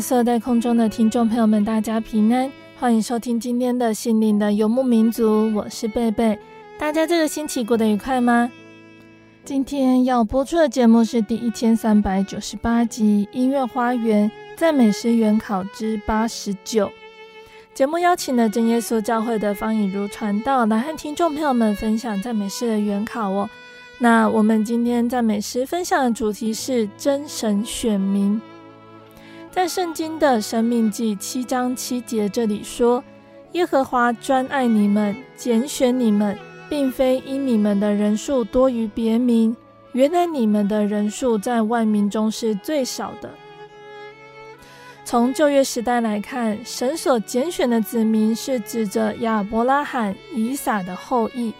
利路亚！所有在空中的听众朋友们，大家平安，欢迎收听今天的心灵的游牧民族，我是贝贝。大家这个星期过得愉快吗？今天要播出的节目是第一千三百九十八集《音乐花园赞美诗原考之八十九》。节目邀请了真耶稣教会的方以如传道来和听众朋友们分享赞美诗的原考哦。那我们今天赞美诗分享的主题是真神选民。在圣经的申命记七章七节这里说：“耶和华专爱你们，拣选你们，并非因你们的人数多于别民。原来你们的人数在万民中是最少的。”从旧约时代来看，神所拣选的子民是指着亚伯拉罕、以撒的后裔，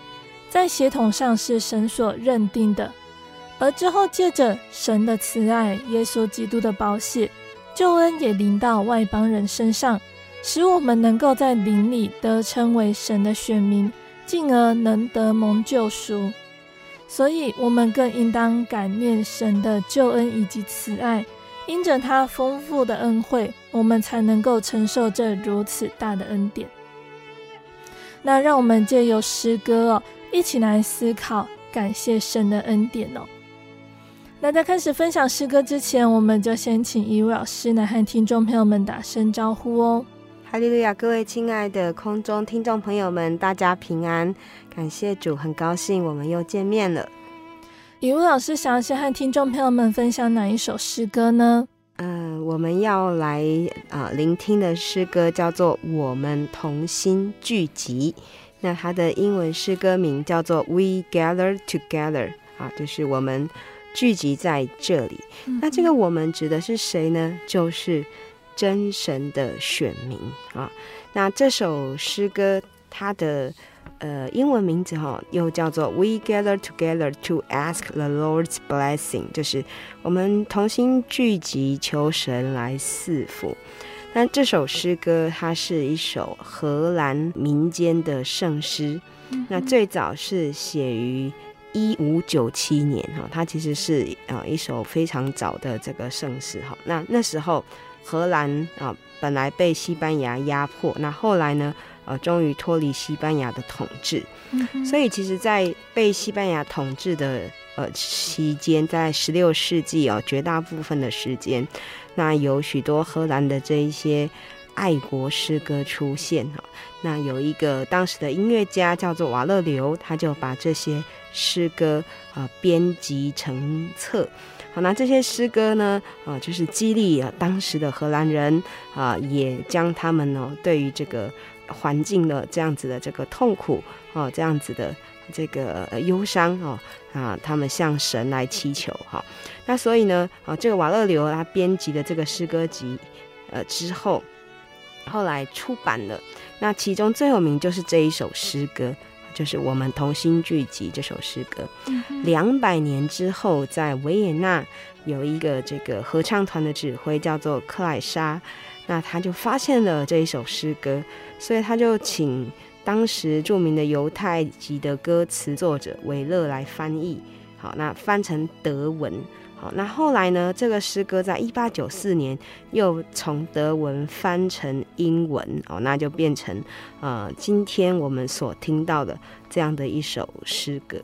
在血统上是神所认定的。而之后借着神的慈爱，耶稣基督的宝血。救恩也临到外邦人身上，使我们能够在灵里得称为神的选民，进而能得蒙救赎。所以，我们更应当感念神的救恩以及慈爱，因着他丰富的恩惠，我们才能够承受这如此大的恩典。那让我们借由诗歌哦，一起来思考感谢神的恩典哦。那在开始分享诗歌之前，我们就先请一位老师来和听众朋友们打声招呼哦。哈利路亚，各位亲爱的空中听众朋友们，大家平安，感谢主，很高兴我们又见面了。一位老师想要先和听众朋友们分享哪一首诗歌呢？嗯、呃，我们要来啊、呃、聆听的诗歌叫做《我们同心聚集》，那它的英文诗歌名叫做《We Gather Together》啊，就是我们。聚集在这里，那这个我们指的是谁呢？就是真神的选民啊。那这首诗歌它的呃英文名字哈，又叫做 We Gather Together to Ask the Lord's Blessing，就是我们同心聚集求神来赐福。那这首诗歌它是一首荷兰民间的圣诗，那最早是写于。一五九七年哈，它其实是啊一首非常早的这个圣诗哈。那那时候荷兰啊本来被西班牙压迫，那后来呢呃终于脱离西班牙的统治，所以其实，在被西班牙统治的呃期间，在十六世纪哦绝大部分的时间，那有许多荷兰的这一些。爱国诗歌出现哈，那有一个当时的音乐家叫做瓦勒留，他就把这些诗歌啊编辑成册。好，那这些诗歌呢啊，就是激励当时的荷兰人啊，也将他们呢对于这个环境的这样子的这个痛苦啊，这样子的这个忧伤哦啊，他们向神来祈求哈。那所以呢啊，这个瓦勒留他编辑的这个诗歌集呃之后。后来出版了，那其中最有名就是这一首诗歌，就是我们同心聚集这首诗歌。两百年之后，在维也纳有一个这个合唱团的指挥叫做克莱莎，那他就发现了这一首诗歌，所以他就请当时著名的犹太籍的歌词作者维勒来翻译。好，那翻成德文。好，那后来呢？这个诗歌在一八九四年又从德文翻成英文，哦，那就变成呃今天我们所听到的这样的一首诗歌。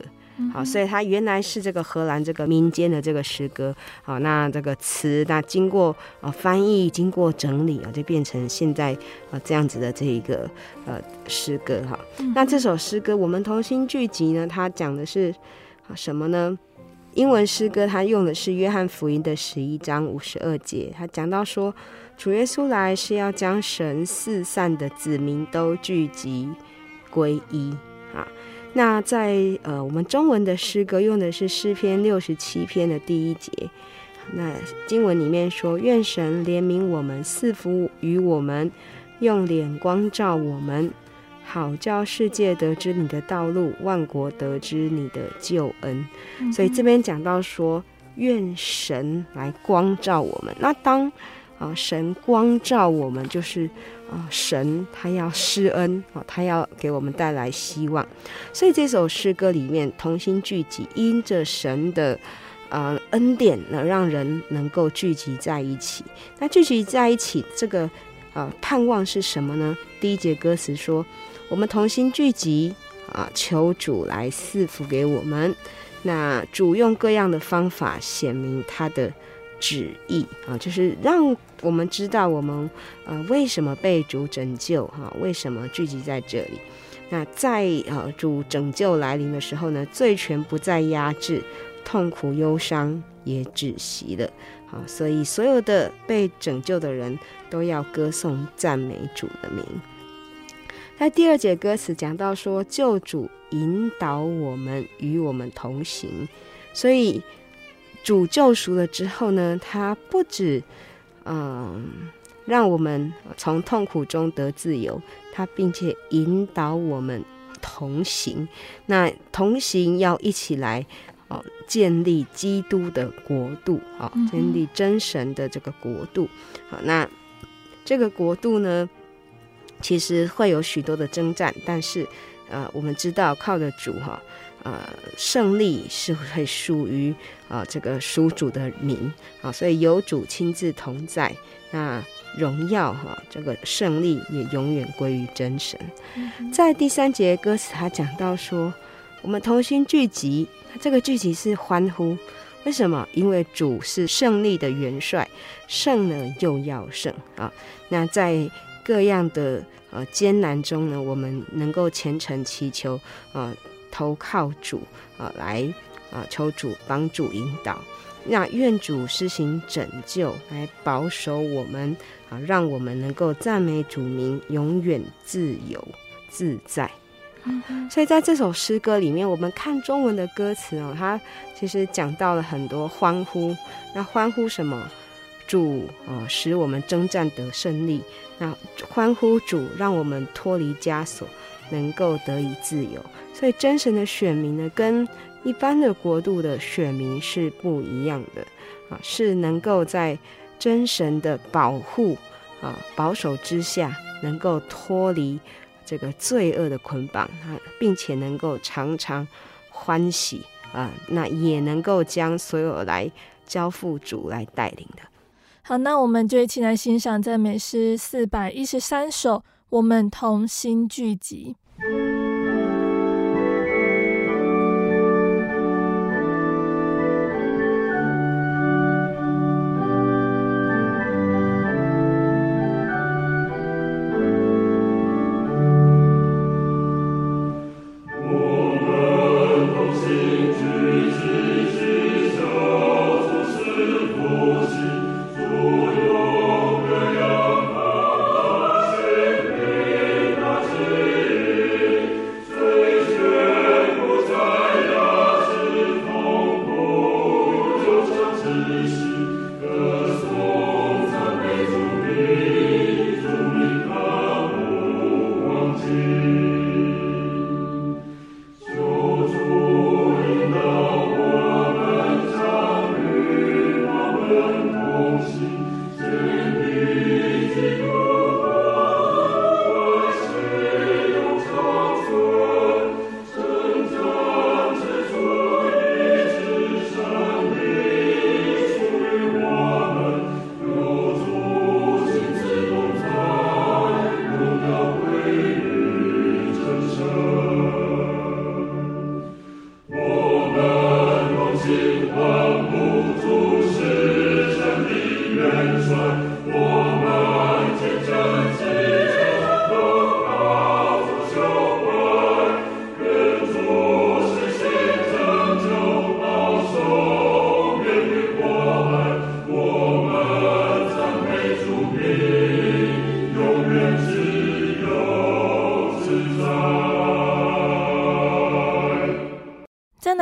好，所以它原来是这个荷兰这个民间的这个诗歌。好，那这个词那经过呃翻译，经过整理啊，就变成现在呃这样子的这一个呃诗歌。哈，那这首诗歌我们同心聚集呢，它讲的是什么呢？英文诗歌，它用的是约翰福音的十一章五十二节，他讲到说，主耶稣来是要将神四散的子民都聚集归一啊。那在呃我们中文的诗歌用的是诗篇六十七篇的第一节，那经文里面说，愿神怜悯我们，赐福于我们，用脸光照我们。好叫世界得知你的道路，万国得知你的救恩。嗯、所以这边讲到说，愿神来光照我们。那当啊神光照我们，就是啊神他要施恩啊，他要给我们带来希望。所以这首诗歌里面同心聚集，因着神的啊恩典呢，让人能够聚集在一起。那聚集在一起，这个啊盼望是什么呢？第一节歌词说。我们同心聚集啊，求主来赐福给我们。那主用各样的方法显明他的旨意啊，就是让我们知道我们呃为什么被主拯救哈，为什么聚集在这里。那在呃主拯救来临的时候呢，罪权不再压制，痛苦忧伤也止息了。好，所以所有的被拯救的人都要歌颂赞美主的名。在第二节歌词讲到说，救主引导我们与我们同行，所以主救赎了之后呢，他不止嗯让我们从痛苦中得自由，他并且引导我们同行。那同行要一起来哦，建立基督的国度哦，建立真神的这个国度。好，那这个国度呢，其实会有许多的征战，但是，呃，我们知道靠着主哈，呃，胜利是会属于啊、呃、这个属主的民啊，所以有主亲自同在，那荣耀哈这个胜利也永远归于真神。嗯、在第三节歌词，他讲到说，我们同心聚集，这个聚集是欢呼，为什么？因为主是胜利的元帅，胜了又要胜啊。那在各样的呃艰难中呢，我们能够虔诚祈求，呃，投靠主，呃，来啊、呃，求主帮助引导，那愿主施行拯救，来保守我们啊、呃，让我们能够赞美主名，永远自由自在。嗯、所以在这首诗歌里面，我们看中文的歌词哦，它其实讲到了很多欢呼，那欢呼什么？主啊、使我们征战得胜利。那欢呼主，让我们脱离枷锁，能够得以自由。所以真神的选民呢，跟一般的国度的选民是不一样的啊，是能够在真神的保护啊保守之下，能够脱离这个罪恶的捆绑啊，并且能够常常欢喜啊，那也能够将所有来交付主来带领的。好，那我们就一起来欣赏赞美诗四百一十三首，我们同心聚集。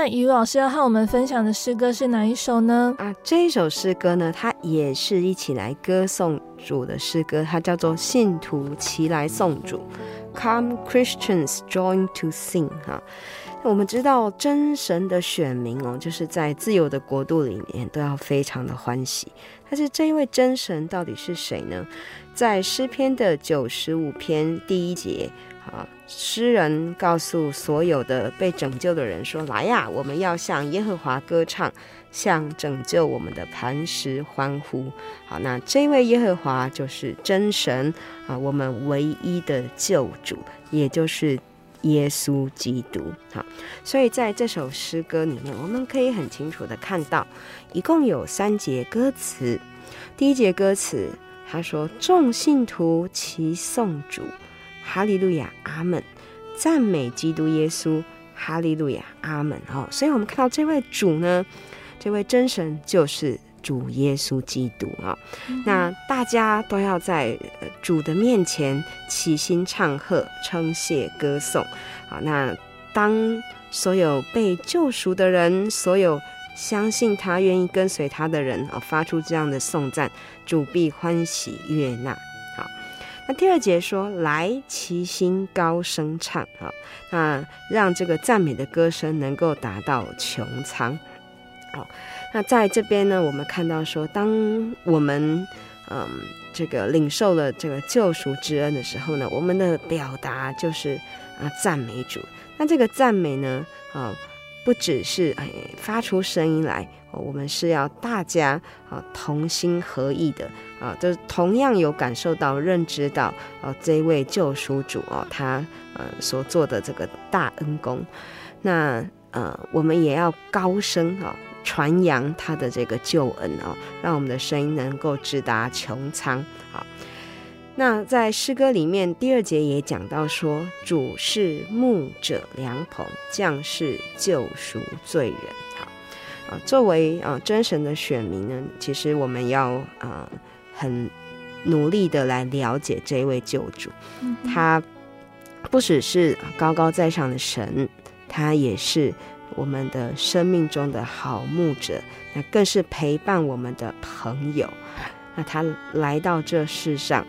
再来，于老师要和我们分享的诗歌是哪一首呢？啊，这一首诗歌呢，它也是一起来歌颂主的诗歌，它叫做《信徒齐来颂主》，Come Christians join to sing 哈。我们知道真神的选民哦，就是在自由的国度里面都要非常的欢喜。但是这一位真神到底是谁呢？在诗篇的九十五篇第一节，啊，诗人告诉所有的被拯救的人说：“来呀，我们要向耶和华歌唱，向拯救我们的磐石欢呼。”好，那这位耶和华就是真神啊，我们唯一的救主，也就是。耶稣基督，好，所以在这首诗歌里面，我们可以很清楚的看到，一共有三节歌词。第一节歌词，他说：“众信徒齐颂主，哈利路亚，阿门，赞美基督耶稣，哈利路亚，阿门。”哦，所以我们看到这位主呢，这位真神就是。主耶稣基督啊，那大家都要在主的面前齐心唱和、称谢、歌颂啊。那当所有被救赎的人，所有相信他、愿意跟随他的人啊，发出这样的颂赞，主必欢喜悦纳。那第二节说：“来，齐心高声唱啊，那让这个赞美的歌声能够达到穹苍。”好。那在这边呢，我们看到说，当我们嗯这个领受了这个救赎之恩的时候呢，我们的表达就是啊赞美主。那这个赞美呢，啊不只是哎发出声音来，我们是要大家啊同心合意的啊，就是同样有感受到、认知到啊这位救赎主哦，他呃所做的这个大恩公。那呃我们也要高声啊。传扬他的这个救恩哦，让我们的声音能够直达穹苍。好，那在诗歌里面第二节也讲到说，主是牧者良朋，将是救赎罪人。好啊，作为啊真神的选民呢，其实我们要啊很努力的来了解这位救主。嗯、他不只是高高在上的神，他也是。我们的生命中的好牧者，那更是陪伴我们的朋友。那他来到这世上，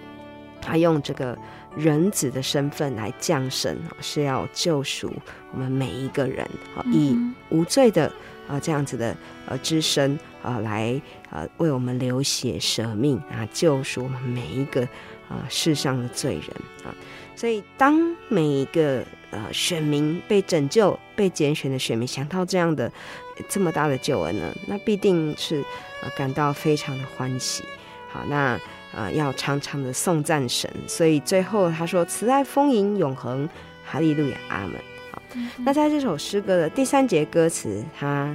他用这个人子的身份来降生，是要救赎我们每一个人，以无罪的啊这样子的呃之身啊来呃为我们流血舍命啊救赎我们每一个啊世上的罪人啊。所以当每一个呃，选民被拯救、被拣选的选民，想到这样的这么大的救恩呢，那必定是呃感到非常的欢喜。好，那呃要常常的颂赞神。所以最后他说：“慈爱丰盈永恒，哈利路亚，阿门。”好，那在这首诗歌的第三节歌词，它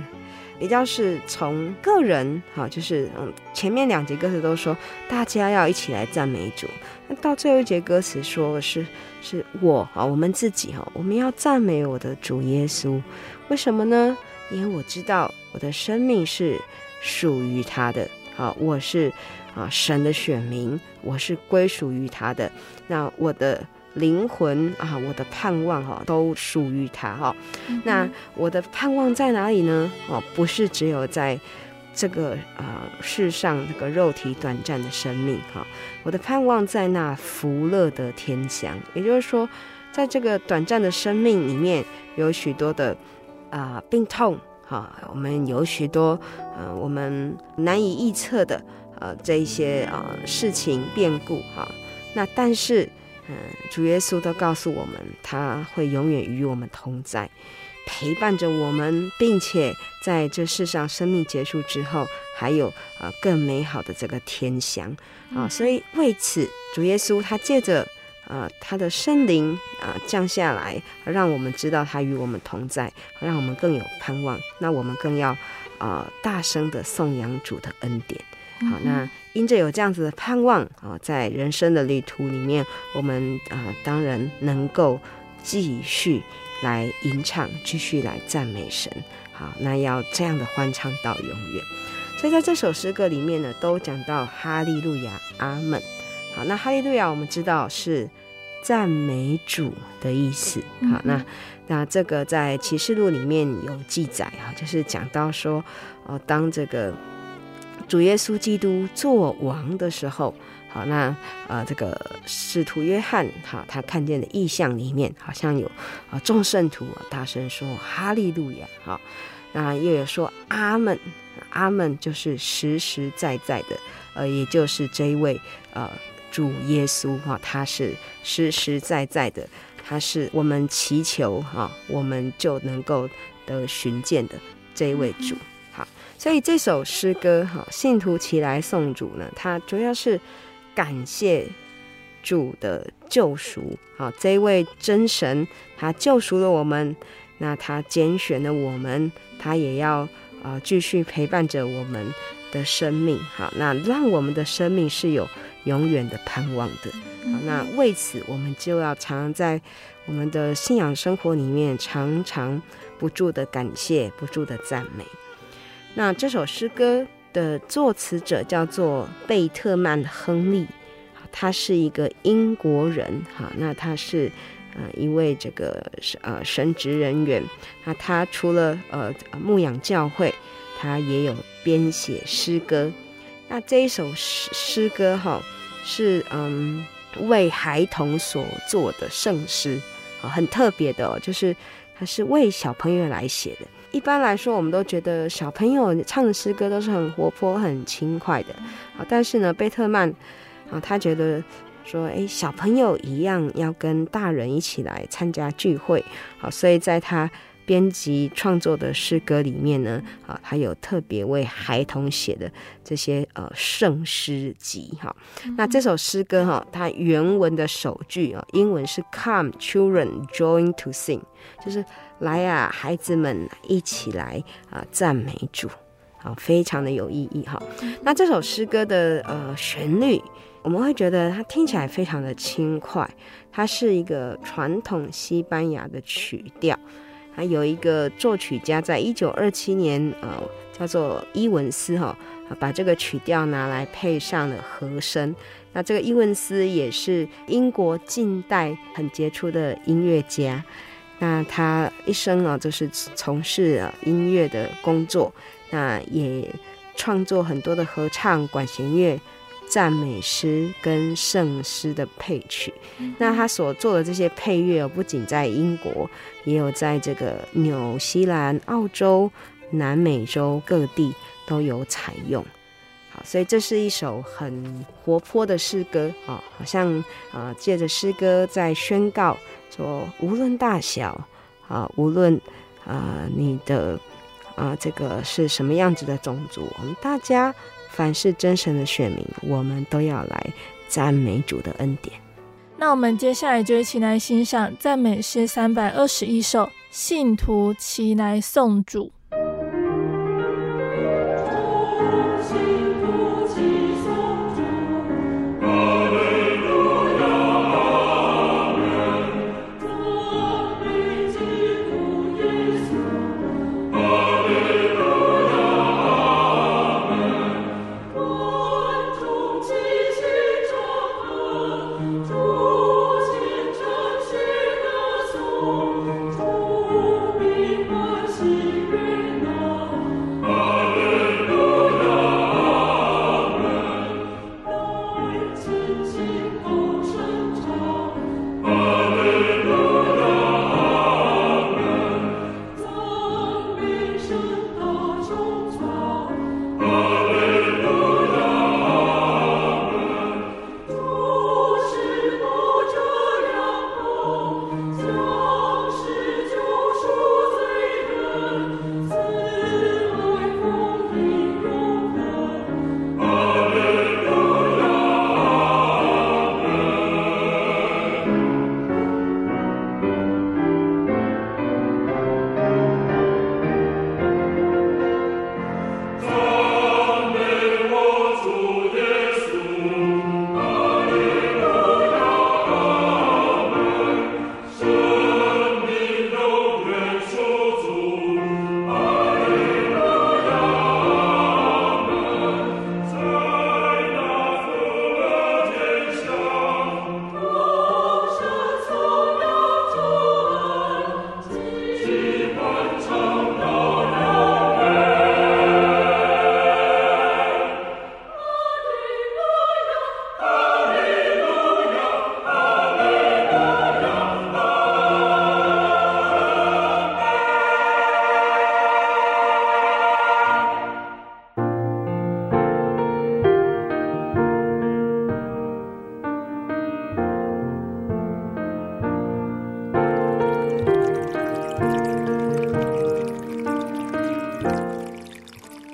比较是从个人，好，就是嗯前面两节歌词都说大家要一起来赞美主，那到最后一节歌词说的是。是我啊，我们自己哈，我们要赞美我的主耶稣，为什么呢？因为我知道我的生命是属于他的，好，我是啊神的选民，我是归属于他的。那我的灵魂啊，我的盼望哈，都属于他哈。嗯、那我的盼望在哪里呢？哦，不是只有在。这个啊、呃，世上这个肉体短暂的生命哈，我的盼望在那福乐的天乡。也就是说，在这个短暂的生命里面，有许多的啊、呃、病痛哈，我们有许多呃我们难以预测的呃这一些啊、呃、事情变故哈。那但是主耶稣都告诉我们，他会永远与我们同在。陪伴着我们，并且在这世上生命结束之后，还有呃更美好的这个天祥啊！所以为此，主耶稣他借着呃他的圣灵啊降下来，让我们知道他与我们同在，让我们更有盼望。那我们更要啊、呃、大声的颂扬主的恩典。好，那因着有这样子的盼望啊，在人生的旅途里面，我们啊、呃、当然能够继续。来吟唱，继续来赞美神。好，那要这样的欢唱到永远。所以在这首诗歌里面呢，都讲到哈利路亚、阿门。好，那哈利路亚我们知道是赞美主的意思。好，那那这个在启示录里面有记载哈，就是讲到说，哦，当这个主耶稣基督做王的时候，好，那呃，这个使徒约翰哈，他看见的异象里面，好像有啊众圣徒大声说哈利路亚，好，那又有说阿门，阿门就是实实在在的，呃，也就是这一位呃。主耶稣哈，他是实实在在的，他是我们祈求哈，我们就能够得寻见的这一位主。所以这首诗歌哈，信徒齐来送主呢，它主要是感谢主的救赎。好，这一位真神，他救赎了我们，那他拣选了我们，他也要啊继续陪伴着我们的生命。好，那让我们的生命是有。永远的盼望的，好，那为此我们就要常常在我们的信仰生活里面，常常不住的感谢，不住的赞美。那这首诗歌的作词者叫做贝特曼·亨利，他是一个英国人，哈，那他是呃一位这个呃神职人员，那他除了呃牧养教会，他也有编写诗歌。那这一首诗诗歌哈，是嗯为孩童所做的圣诗啊，很特别的哦，就是它是为小朋友来写的。一般来说，我们都觉得小朋友唱的诗歌都是很活泼、很轻快的好，但是呢，贝特曼啊，他觉得说，哎，小朋友一样要跟大人一起来参加聚会，好，所以在他。编辑创作的诗歌里面呢，啊，他有特别为孩童写的这些呃圣诗集哈。那这首诗歌哈，它原文的首句啊，英文是 “Come, children, join to sing”，就是来啊，孩子们一起来啊赞美主，啊，非常的有意义哈。那这首诗歌的呃旋律，我们会觉得它听起来非常的轻快，它是一个传统西班牙的曲调。还有一个作曲家，在一九二七年，呃，叫做伊文斯哈，把这个曲调拿来配上了和声。那这个伊文斯也是英国近代很杰出的音乐家。那他一生啊，就是从事音乐的工作，那也创作很多的合唱、管弦乐。赞美诗跟圣诗的配曲，那他所做的这些配乐，不仅在英国，也有在这个纽西兰、澳洲、南美洲各地都有采用。好，所以这是一首很活泼的诗歌啊，好像啊，借着诗歌在宣告说，无论大小啊，无论啊你的啊这个是什么样子的种族，我们大家。凡是真神的选民，我们都要来赞美主的恩典。那我们接下来就一起来欣赏赞美诗三百二十一首，信徒齐来颂主。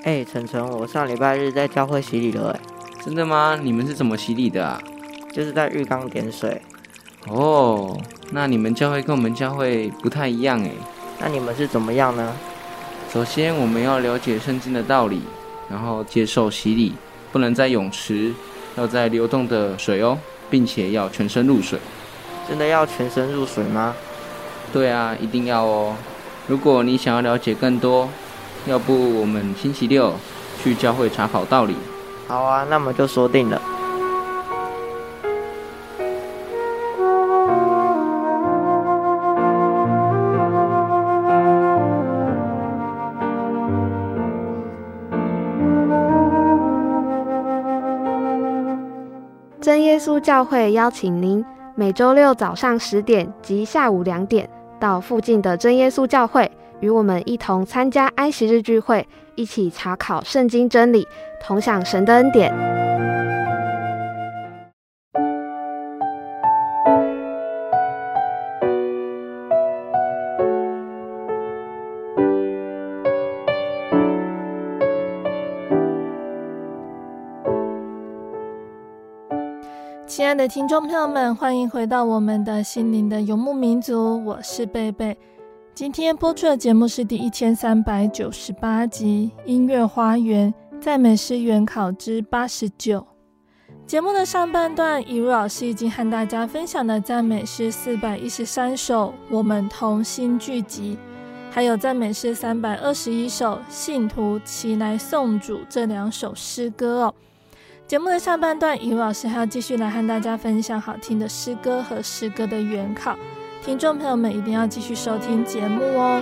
哎，晨晨，我上礼拜日在教会洗礼了，哎，真的吗？你们是怎么洗礼的啊？就是在浴缸点水。哦，那你们教会跟我们教会不太一样哎。那你们是怎么样呢？首先，我们要了解圣经的道理，然后接受洗礼，不能在泳池，要在流动的水哦，并且要全身入水。真的要全身入水吗？对啊，一定要哦。如果你想要了解更多，要不我们星期六去教会查考道理？好啊，那么就说定了。真耶稣教会邀请您每周六早上十点及下午两点到附近的真耶稣教会。与我们一同参加安息日聚会，一起查考圣经真理，同享神的恩典。亲爱的听众朋友们，欢迎回到我们的心灵的游牧民族，我是贝贝。今天播出的节目是第一千三百九十八集《音乐花园赞美诗原考之八十九》。节目的上半段，以如老师已经和大家分享了赞美诗四百一十三首《我们同心聚集》，还有赞美诗三百二十一首《信徒齐来颂主》这两首诗歌哦。节目的上半段，以如老师还要继续来和大家分享好听的诗歌和诗歌的原考。听众朋友们一定要继续收听节目哦。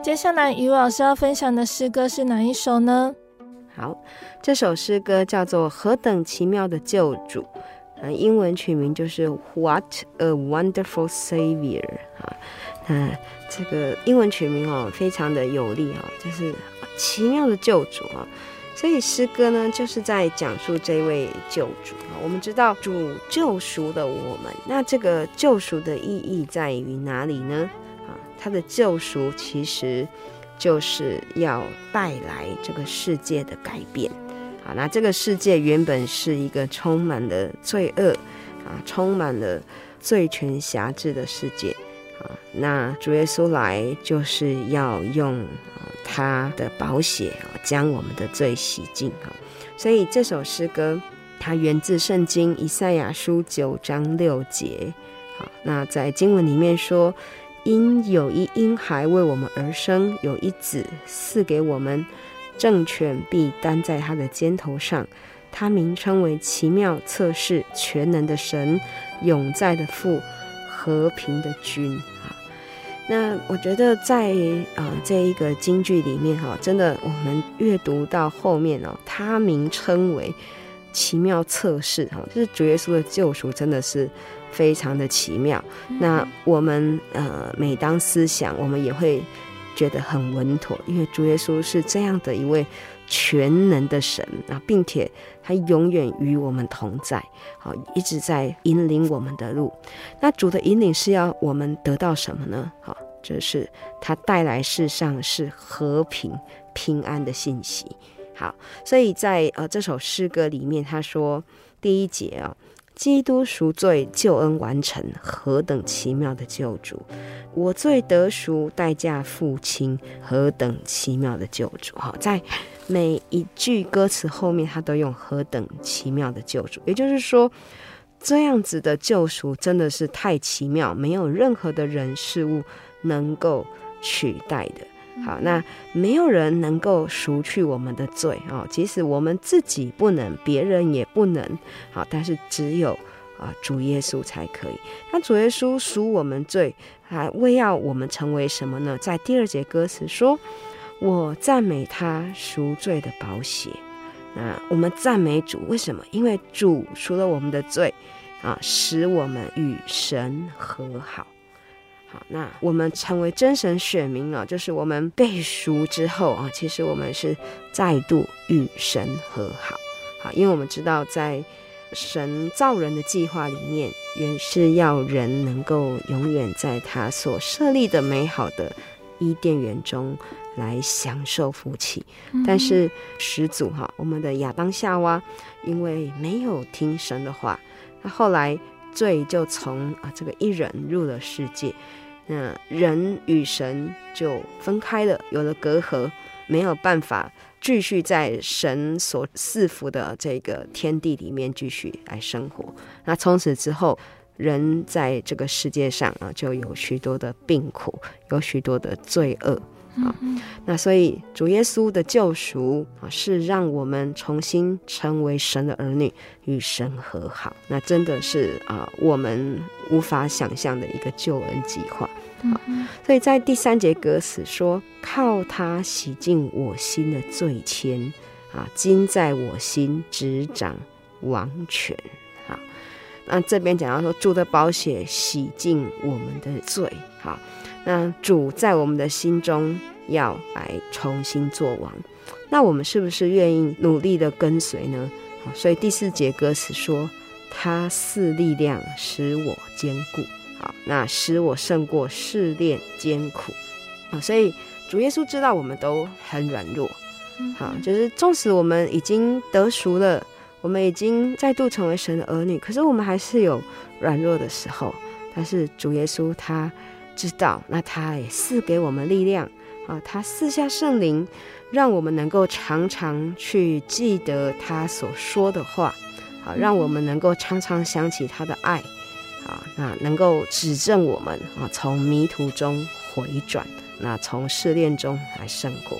接下来，余老师要分享的诗歌是哪一首呢？好，这首诗歌叫做《何等奇妙的救主》。呃，英文取名就是 What a Wonderful Savior 啊，那这个英文取名哦，非常的有力哈，就是奇妙的救主啊。所以诗歌呢，就是在讲述这位救主啊。我们知道主救赎的我们，那这个救赎的意义在于哪里呢？啊，他的救赎其实就是要带来这个世界的改变。啊，那这个世界原本是一个充满了罪恶啊，充满了罪权辖制的世界啊。那主耶稣来就是要用他的宝血啊，将我们的罪洗净啊。所以这首诗歌它源自圣经以赛亚书九章六节。好，那在经文里面说：“因有一婴孩为我们而生，有一子赐给我们。”政权必担在他的肩头上，他名称为奇妙、测试、全能的神，永在的父，和平的君。啊，那我觉得在啊、呃、这一个京剧里面哈，真的我们阅读到后面哦，他名称为奇妙、测试哈，就是主耶稣的救赎真的是非常的奇妙。嗯、那我们呃每当思想，我们也会。觉得很稳妥，因为主耶稣是这样的一位全能的神啊，并且他永远与我们同在，好，一直在引领我们的路。那主的引领是要我们得到什么呢？好，就是他带来世上是和平平安的信息。好，所以在呃这首诗歌里面，他说第一节啊。基督赎罪，救恩完成，何等奇妙的救主！我罪得赎，代价付清，何等奇妙的救主！哈，在每一句歌词后面，他都用“何等奇妙的救主”，也就是说，这样子的救赎真的是太奇妙，没有任何的人事物能够取代的。好，那没有人能够赎去我们的罪啊！即使我们自己不能，别人也不能。好，但是只有啊主耶稣才可以。那主耶稣赎我们罪，还为要我们成为什么呢？在第二节歌词说：“我赞美他赎罪的宝血。”那我们赞美主，为什么？因为主赎了我们的罪啊，使我们与神和好。好，那我们成为真神选民了，就是我们被赎之后啊，其实我们是再度与神和好。好，因为我们知道在神造人的计划里面，原是要人能够永远在他所设立的美好的伊甸园中来享受福气。但是始祖哈，我们的亚当夏娃，因为没有听神的话，那后来罪就从啊这个一人入了世界，那人与神就分开了，有了隔阂，没有办法。继续在神所赐福的这个天地里面继续来生活。那从此之后，人在这个世界上啊，就有许多的病苦，有许多的罪恶啊。那所以主耶稣的救赎啊，是让我们重新成为神的儿女，与神和好。那真的是啊，我们无法想象的一个救恩计划。好，所以在第三节歌词说：“靠他洗净我心的罪愆，啊，今在我心执掌王权。”好，那这边讲到说，主的宝血洗净我们的罪。好，那主在我们的心中要来重新做王，那我们是不是愿意努力的跟随呢？好，所以第四节歌词说：“他赐力量使我坚固。”好，那使我胜过试炼艰苦啊！所以主耶稣知道我们都很软弱，好，就是纵使我们已经得赎了，我们已经再度成为神的儿女，可是我们还是有软弱的时候。但是主耶稣他知道，那他也赐给我们力量啊！他赐下圣灵，让我们能够常常去记得他所说的话，好，让我们能够常常想起他的爱。啊，那能够指正我们啊，从迷途中回转，那从试炼中来胜过。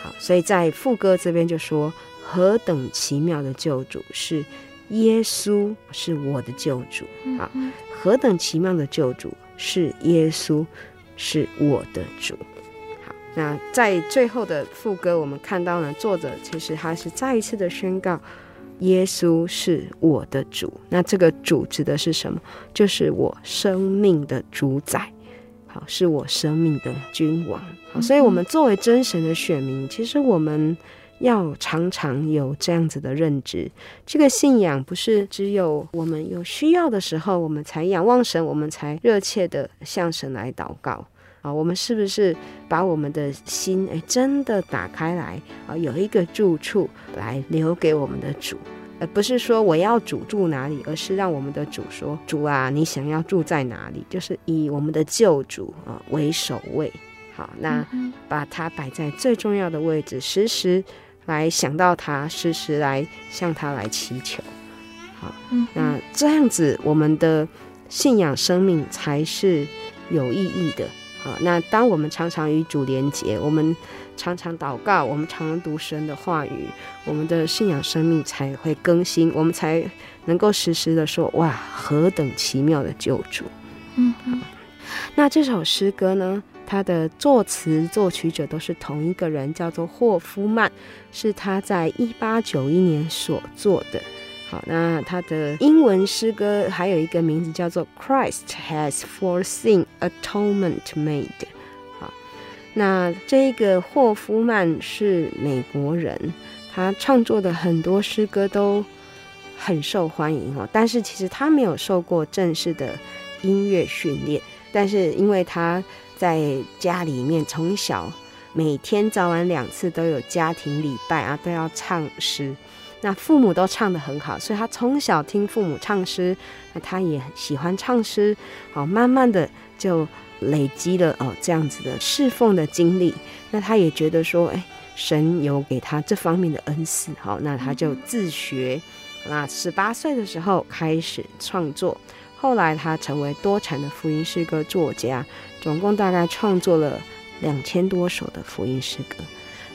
好，所以在副歌这边就说：何等奇妙的救主是耶稣，是我的救主啊！何等奇妙的救主是耶稣，是我的主。好，那在最后的副歌，我们看到呢，作者其实他是再一次的宣告。耶稣是我的主，那这个主指的是什么？就是我生命的主宰，好，是我生命的君王。好，所以，我们作为真神的选民，其实我们要常常有这样子的认知。这个信仰不是只有我们有需要的时候，我们才仰望神，我们才热切的向神来祷告。啊，我们是不是把我们的心诶真的打开来啊？有一个住处来留给我们的主，而不是说我要主住哪里，而是让我们的主说：“主啊，你想要住在哪里？”就是以我们的救主啊为首位。好，那把它摆在最重要的位置，时时来想到他，时时来向他来祈求。好，那这样子我们的信仰生命才是有意义的。好，那当我们常常与主连结，我们常常祷告，我们常常读神的话语，我们的信仰生命才会更新，我们才能够时时的说：“哇，何等奇妙的救主！”嗯，好。那这首诗歌呢，他的作词作曲者都是同一个人，叫做霍夫曼，是他在一八九一年所做的。好，那他的英文诗歌还有一个名字叫做 Christ has for sin atonement made。好，那这个霍夫曼是美国人，他创作的很多诗歌都很受欢迎哦。但是其实他没有受过正式的音乐训练，但是因为他在家里面从小每天早晚两次都有家庭礼拜啊，都要唱诗。那父母都唱得很好，所以他从小听父母唱诗，那他也喜欢唱诗，好，慢慢的就累积了哦这样子的侍奉的经历。那他也觉得说，哎，神有给他这方面的恩赐，好，那他就自学。那十八岁的时候开始创作，后来他成为多产的福音诗歌作家，总共大概创作了两千多首的福音诗歌。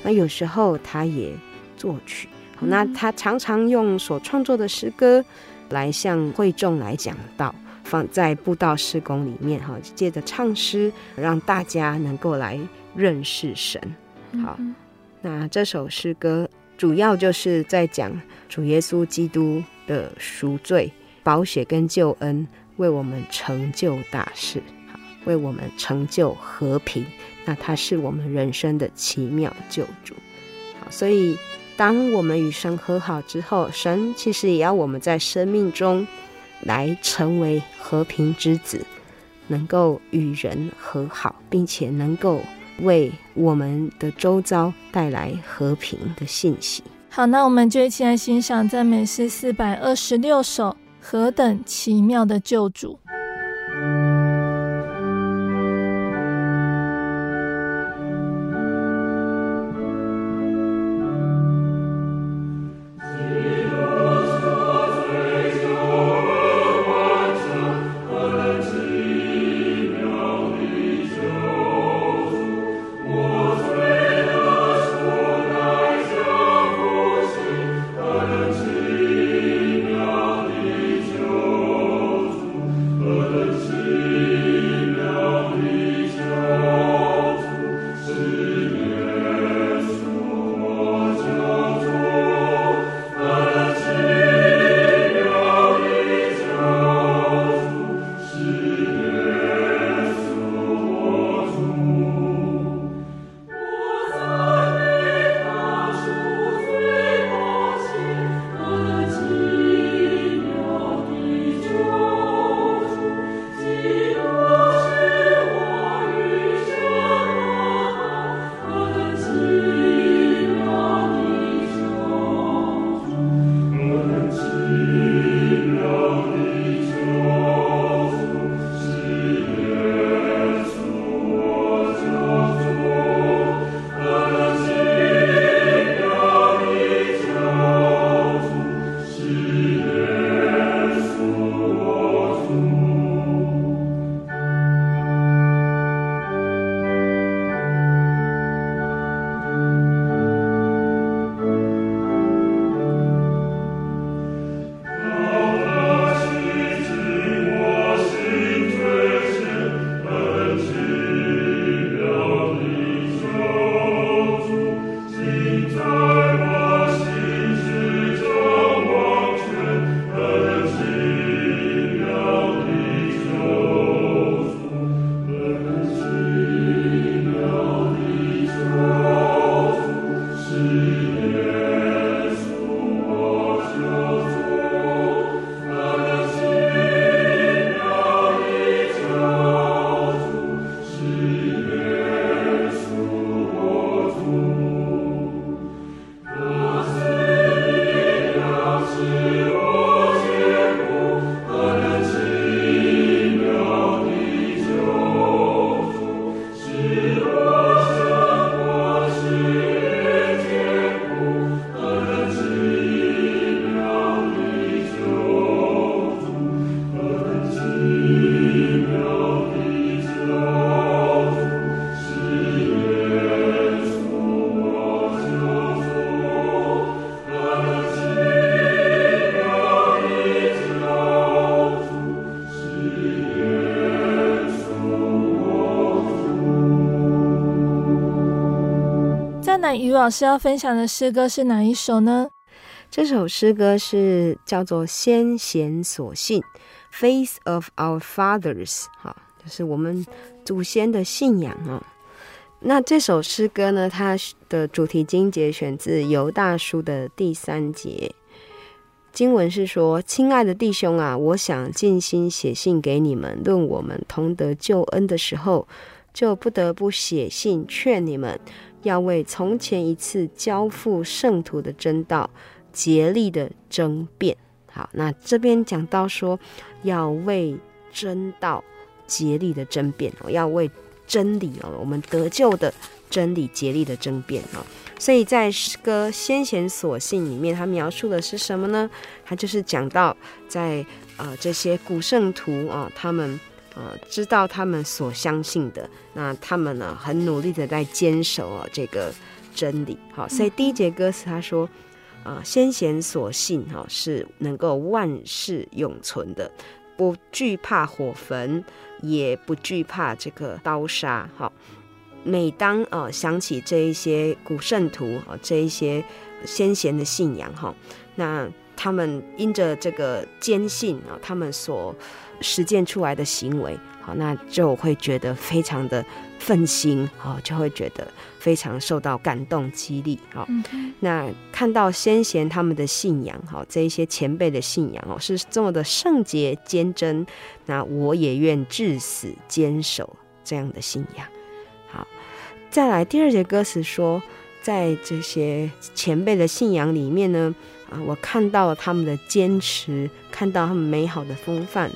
那有时候他也作曲。那他常常用所创作的诗歌来向会众来讲道，放在布道事工里面哈，借着唱诗让大家能够来认识神。好，那这首诗歌主要就是在讲主耶稣基督的赎罪、宝血跟救恩为我们成就大事。为我们成就和平。那他是我们人生的奇妙救主。好，所以当我们与神和好之后，神其实也要我们在生命中来成为和平之子，能够与人和好，并且能够为我们的周遭带来和平的信息。好，那我们就一起来欣赏赞美诗四百二十六首，何等奇妙的救主！于老师要分享的诗歌是哪一首呢？这首诗歌是叫做《先贤所信》（Faith of Our Fathers），哈，就是我们祖先的信仰哦。那这首诗歌呢，它的主题经节选自犹大书的第三节，经文是说：“亲爱的弟兄啊，我想尽心写信给你们，论我们同得救恩的时候，就不得不写信劝你们。”要为从前一次交付圣徒的真道竭力的争辩。好，那这边讲到说，要为真道竭力的争辩哦，要为真理哦，我们得救的真理竭力的争辩哦。所以在诗歌《先贤所信》里面，他描述的是什么呢？他就是讲到在呃这些古圣徒啊，他们。呃，知道他们所相信的，那他们呢，很努力的在坚守啊这个真理。好，所以第一节歌词他说，啊、呃，先贤所信哈是能够万世永存的，不惧怕火焚，也不惧怕这个刀杀。好，每当呃想起这一些古圣徒啊，这一些先贤的信仰哈，那他们因着这个坚信啊，他们所实践出来的行为，好，那就会觉得非常的奋心，好，就会觉得非常受到感动激励，好，那看到先贤他们的信仰，好，这一些前辈的信仰哦，是这么的圣洁坚贞，那我也愿至死坚守这样的信仰。好，再来第二节歌词说，在这些前辈的信仰里面呢。啊，我看到了他们的坚持，看到他们美好的风范，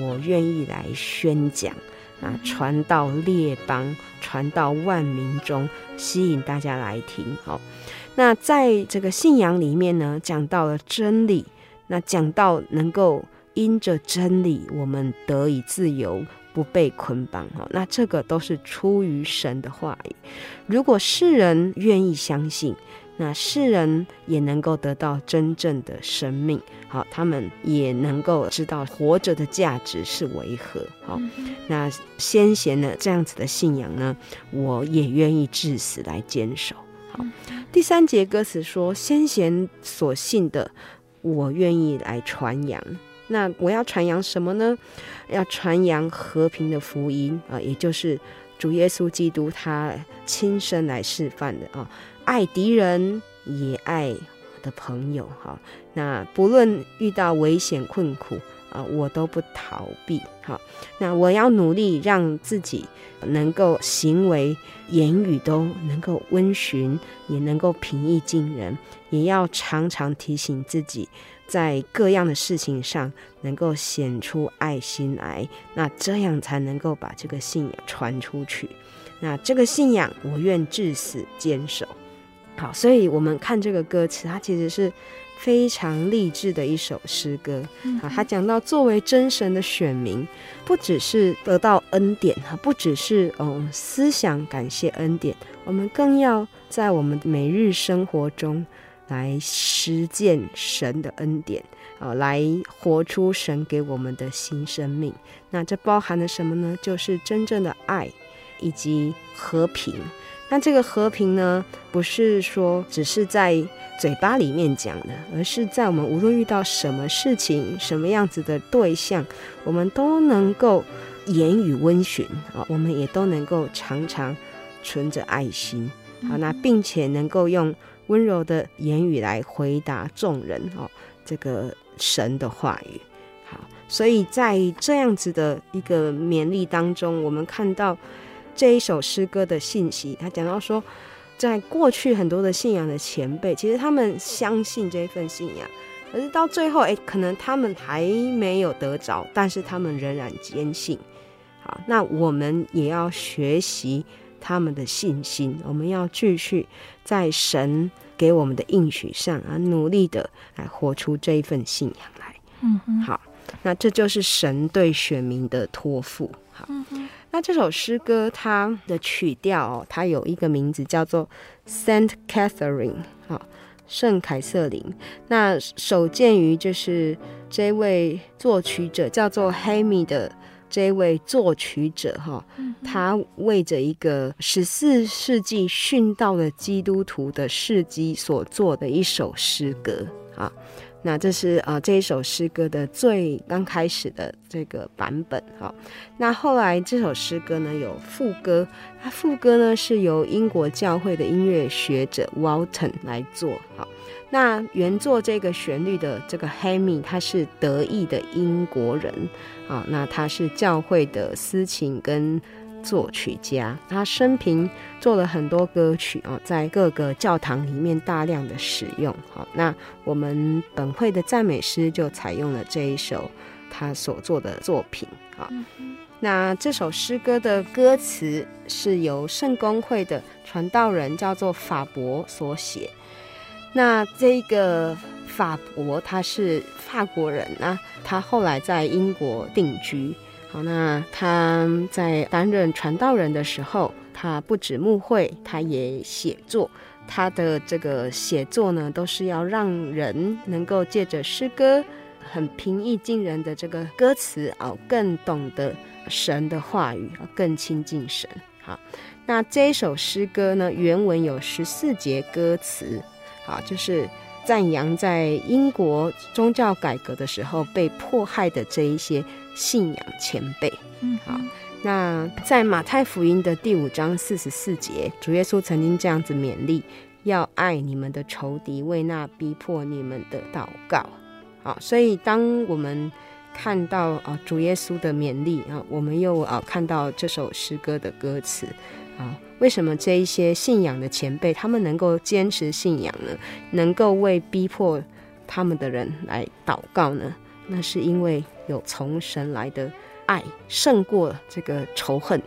我愿意来宣讲，啊，传到列邦，传到万民中，吸引大家来听。好，那在这个信仰里面呢，讲到了真理，那讲到能够因着真理，我们得以自由，不被捆绑。哈，那这个都是出于神的话语。如果世人愿意相信。那世人也能够得到真正的生命，好，他们也能够知道活着的价值是为何。好，那先贤的这样子的信仰呢，我也愿意至死来坚守。好，第三节歌词说，先贤所信的，我愿意来传扬。那我要传扬什么呢？要传扬和平的福音啊，也就是主耶稣基督他亲身来示范的啊。爱敌人也爱我的朋友，哈，那不论遇到危险困苦啊，我都不逃避，哈，那我要努力让自己能够行为言语都能够温循，也能够平易近人，也要常常提醒自己，在各样的事情上能够显出爱心来，那这样才能够把这个信仰传出去。那这个信仰，我愿至死坚守。好，所以我们看这个歌词，它其实是非常励志的一首诗歌。啊，它讲到作为真神的选民，不只是得到恩典，哈，不只是嗯思想感谢恩典，我们更要在我们每日生活中来实践神的恩典，啊，来活出神给我们的新生命。那这包含了什么呢？就是真正的爱以及和平。那这个和平呢，不是说只是在嘴巴里面讲的，而是在我们无论遇到什么事情、什么样子的对象，我们都能够言语温驯啊，我们也都能够常常存着爱心啊，那并且能够用温柔的言语来回答众人哦，这个神的话语。好，所以在这样子的一个勉励当中，我们看到。这一首诗歌的信息，他讲到说，在过去很多的信仰的前辈，其实他们相信这份信仰，可是到最后，哎，可能他们还没有得着，但是他们仍然坚信。好，那我们也要学习他们的信心，我们要继续在神给我们的应许上啊，努力的来活出这一份信仰来。嗯哼，好，那这就是神对选民的托付。好。那这首诗歌它的曲调哦，它有一个名字叫做 Saint Catherine，好，圣凯瑟琳。那首见于就是这位作曲者叫做 Hemi 的这位作曲者哈，他为着一个十四世纪殉道的基督徒的事迹所做的一首诗歌啊。那这是、呃、这一首诗歌的最刚开始的这个版本哈。那后来这首诗歌呢有副歌，它副歌呢是由英国教会的音乐学者 Walton 来做哈。那原作这个旋律的这个 Hamey 他是德意的英国人啊，那他是教会的司琴跟。作曲家，他生平做了很多歌曲啊，在各个教堂里面大量的使用。好，那我们本会的赞美诗就采用了这一首他所做的作品。好，那这首诗歌的歌词是由圣公会的传道人叫做法伯所写。那这个法伯他是法国人啊，他后来在英国定居。好，那他在担任传道人的时候，他不止牧会，他也写作。他的这个写作呢，都是要让人能够借着诗歌，很平易近人的这个歌词啊，更懂得神的话语，更亲近神。好，那这一首诗歌呢，原文有十四节歌词，好，就是赞扬在英国宗教改革的时候被迫害的这一些信仰前辈。嗯，好，那在马太福音的第五章四十四节，主耶稣曾经这样子勉励：要爱你们的仇敌，为那逼迫你们的祷告。好，所以当我们看到啊主耶稣的勉励啊，我们又啊看到这首诗歌的歌词啊。为什么这一些信仰的前辈，他们能够坚持信仰呢？能够为逼迫他们的人来祷告呢？那是因为有从神来的爱胜过这个仇恨，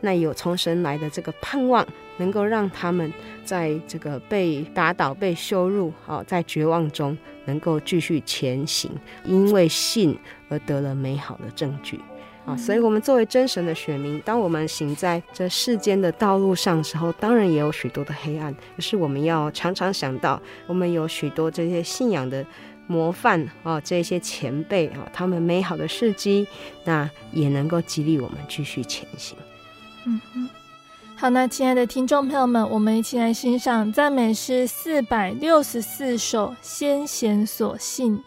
那有从神来的这个盼望，能够让他们在这个被打倒、被羞辱、啊，在绝望中能够继续前行，因为信而得了美好的证据。啊，所以，我们作为真神的选民，当我们行在这世间的道路上的时候，当然也有许多的黑暗。可是，我们要常常想到，我们有许多这些信仰的模范啊，这些前辈啊，他们美好的事迹，那也能够激励我们继续前行。嗯嗯，好，那亲爱的听众朋友们，我们一起来欣赏赞美诗四百六十四首《先贤所信》。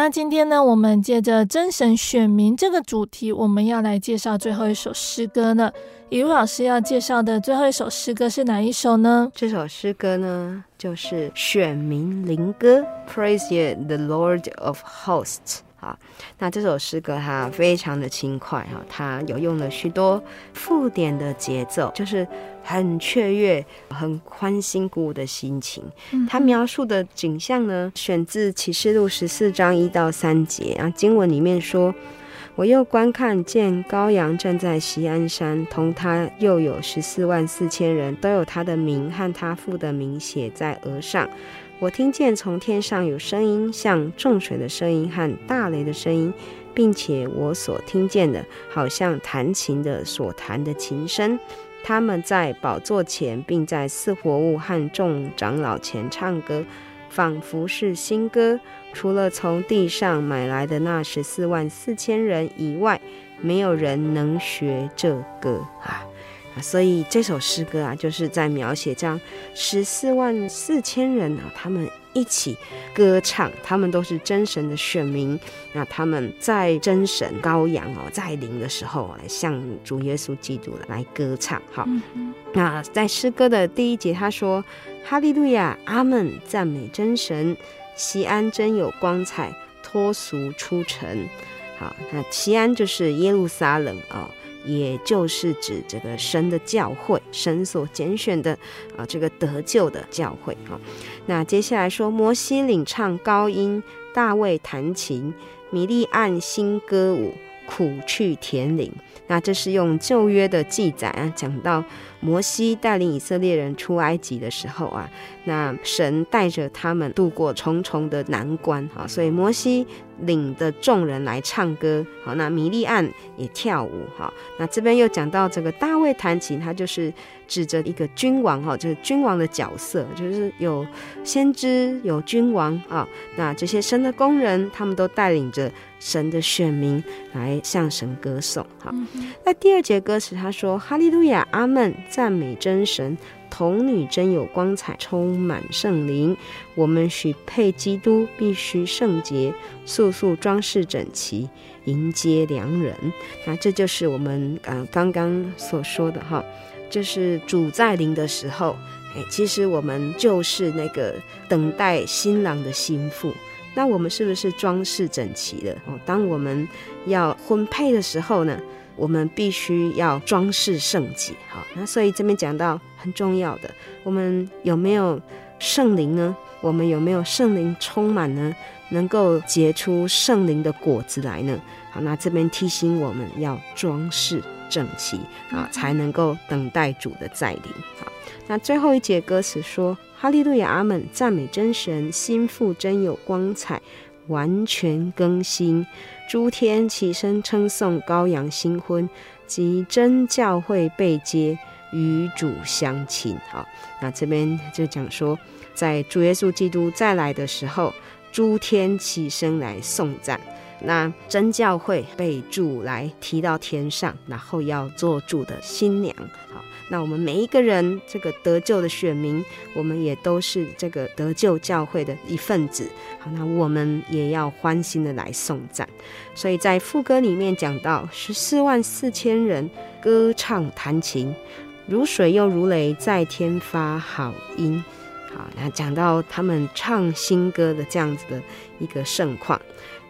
那今天呢，我们借着真神选民这个主题，我们要来介绍最后一首诗歌呢。以路老师要介绍的最后一首诗歌是哪一首呢？这首诗歌呢，就是选民灵歌，Praise ye the Lord of Hosts。好，那这首诗歌它非常的轻快哈，它有用了许多附点的节奏，就是很雀跃、很欢欣鼓舞的心情。它描述的景象呢，选自启示录十四章一到三节啊。经文里面说：“我又观看见羔羊站在锡安山，同他又有十四万四千人，都有他的名和他父的名写在额上。”我听见从天上有声音，像众水的声音和大雷的声音，并且我所听见的，好像弹琴的所弹的琴声。他们在宝座前，并在四活物和众长老前唱歌，仿佛是新歌。除了从地上买来的那十四万四千人以外，没有人能学这歌啊。所以这首诗歌啊，就是在描写这样十四万四千人啊，他们一起歌唱，他们都是真神的选民。那他们在真神羔羊哦在临的时候，来向主耶稣基督来歌唱。好，嗯、那在诗歌的第一节，他说：“哈利路亚，阿门，赞美真神，西安真有光彩，脱俗出尘。”好，那西安就是耶路撒冷哦。也就是指这个神的教会，神所拣选的啊，这个得救的教会啊。那接下来说，摩西领唱高音，大卫弹琴，米利暗新歌舞，苦去田里。那这是用旧约的记载啊，讲到摩西带领以色列人出埃及的时候啊，那神带着他们度过重重的难关啊，所以摩西领的众人来唱歌，好，那米利暗也跳舞，好，那这边又讲到这个大卫弹琴，他就是。指着一个君王哈，就是君王的角色，就是有先知，有君王啊。那这些神的工人，他们都带领着神的选民来向神歌颂。哈，那第二节歌词他说：“哈利路亚，阿门，赞美真神，童女真有光彩，充满圣灵。我们许配基督，必须圣洁，素素装饰整齐，迎接良人。”那这就是我们呃刚刚所说的哈。就是主在临的时候，哎，其实我们就是那个等待新郎的新妇。那我们是不是装饰整齐的哦？当我们要婚配的时候呢，我们必须要装饰圣洁。好，那所以这边讲到很重要的，我们有没有圣灵呢？我们有没有圣灵充满呢？能够结出圣灵的果子来呢？好，那这边提醒我们要装饰。整齐啊，才能够等待主的再临。好，那最后一节歌词说：“哈利路亚，阿门，赞美真神，心腹真有光彩，完全更新，诸天起身称颂羔羊新婚，及真教会被接，与主相亲。”好，那这边就讲说，在主耶稣基督再来的时候，诸天齐声来颂赞。那真教会被主来提到天上，然后要做主的新娘。好，那我们每一个人，这个得救的选民，我们也都是这个得救教会的一份子。好，那我们也要欢欣的来颂赞。所以在副歌里面讲到，十四万四千人歌唱弹琴，如水又如雷，在天发好音。好，那讲到他们唱新歌的这样子的一个盛况，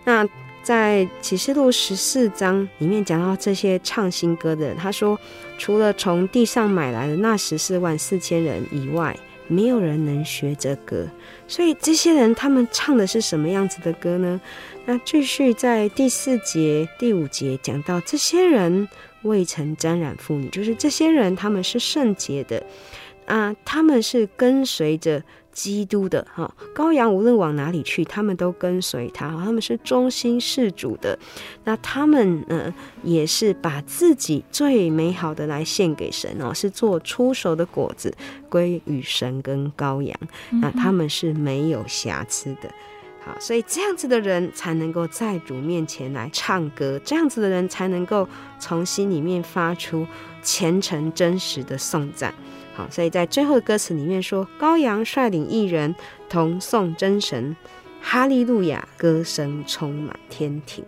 那。在启示录十四章里面讲到这些唱新歌的，他说，除了从地上买来的那十四万四千人以外，没有人能学这歌。所以这些人他们唱的是什么样子的歌呢？那继续在第四节、第五节讲到，这些人未曾沾染妇女，就是这些人他们是圣洁的啊，他们是跟随着。基督的哈羔羊，无论往哪里去，他们都跟随他。他们是忠心事主的，那他们呢，也是把自己最美好的来献给神哦，是做出手的果子归于神跟羔羊。那他们是没有瑕疵的。好，所以这样子的人才能够在主面前来唱歌，这样子的人才能够从心里面发出虔诚真实的颂赞。好，所以在最后的歌词里面说，羔羊率领一人同颂真神，哈利路亚，歌声充满天庭。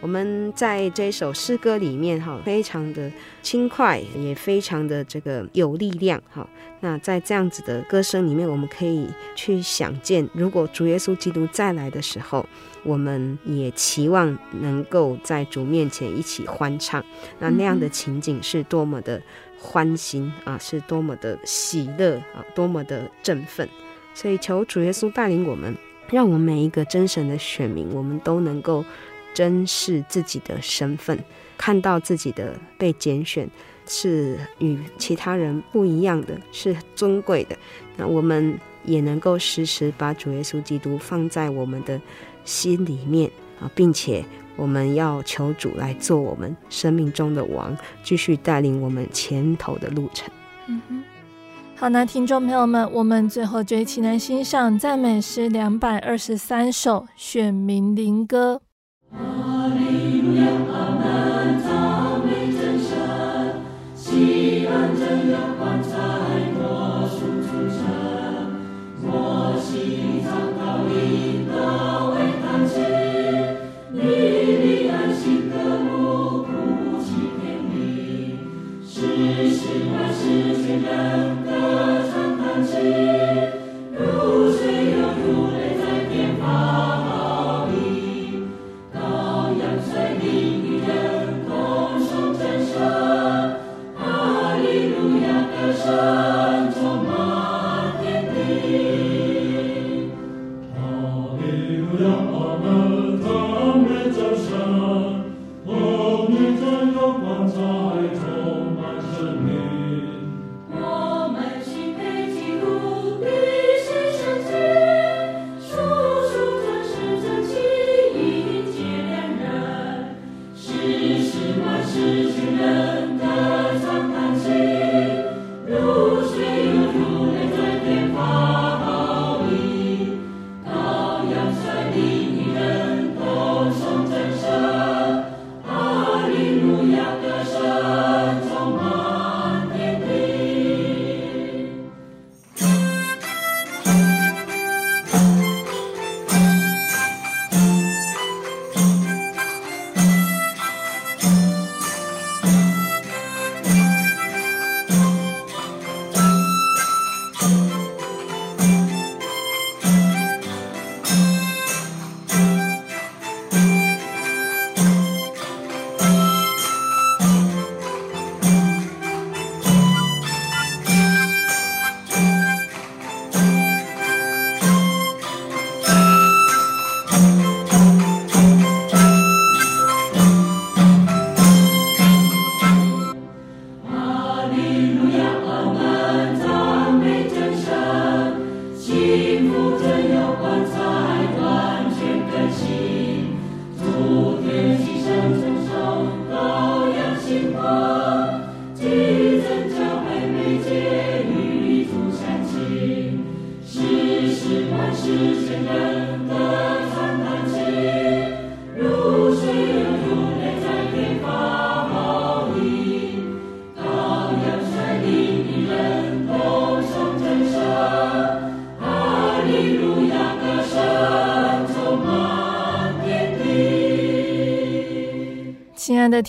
我们在这首诗歌里面，哈，非常的轻快，也非常的这个有力量。哈，那在这样子的歌声里面，我们可以去想见，如果主耶稣基督再来的时候，我们也期望能够在主面前一起欢唱。那那样的情景是多么的。欢心啊，是多么的喜乐啊，多么的振奋！所以求主耶稣带领我们，让我们每一个真神的选民，我们都能够珍视自己的身份，看到自己的被拣选是与其他人不一样的，是尊贵的。那我们也能够时时把主耶稣基督放在我们的心里面啊，并且。我们要求主来做我们生命中的王，继续带领我们前头的路程。嗯哼，好，那听众朋友们，我们最后就一起来欣赏赞美诗两百二十三首选民灵歌。哈利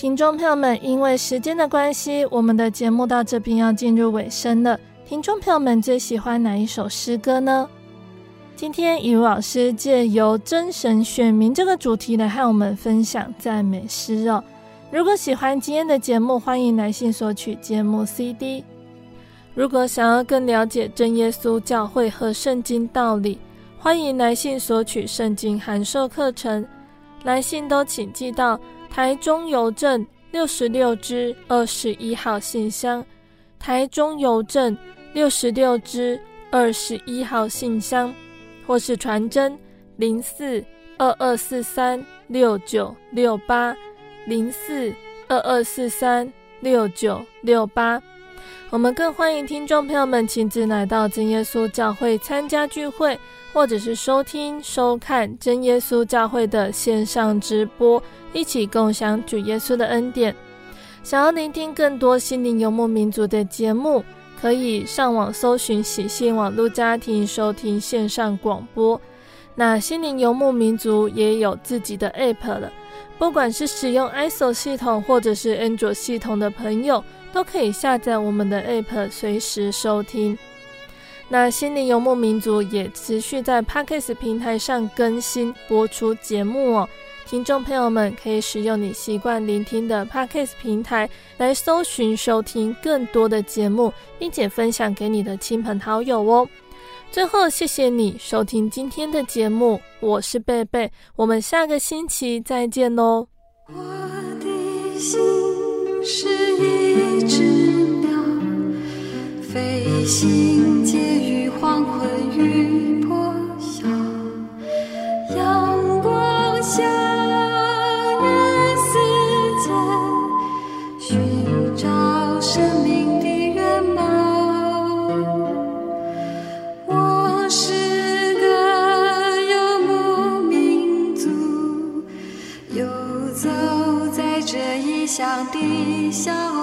听众朋友们，因为时间的关系，我们的节目到这边要进入尾声了。听众朋友们最喜欢哪一首诗歌呢？今天雨老师借由真神选民这个主题来和我们分享赞美诗哦。如果喜欢今天的节目，欢迎来信索取节目 CD。如果想要更了解真耶稣教会和圣经道理，欢迎来信索取圣经函授课程。来信都请寄到台中邮政六十六支二十一号信箱，台中邮政六十六支二十一号信箱。或是传真零四二二四三六九六八零四二二四三六九六八，我们更欢迎听众朋友们亲自来到真耶稣教会参加聚会，或者是收听收看真耶稣教会的线上直播，一起共享主耶稣的恩典。想要聆听更多心灵游牧民族的节目。可以上网搜寻喜信网络家庭收听线上广播。那心灵游牧民族也有自己的 App 了，不管是使用 i s o 系统或者是 Android 系统的朋友，都可以下载我们的 App，随时收听。那心灵游牧民族也持续在 Podcast 平台上更新播出节目哦。听众朋友们可以使用你习惯聆听的 Podcast 平台来搜寻收听更多的节目，并且分享给你的亲朋好友哦。最后，谢谢你收听今天的节目，我是贝贝，我们下个星期再见喽。我的心是一只鸟，飞行结于黄昏与破晓，阳光下。笑。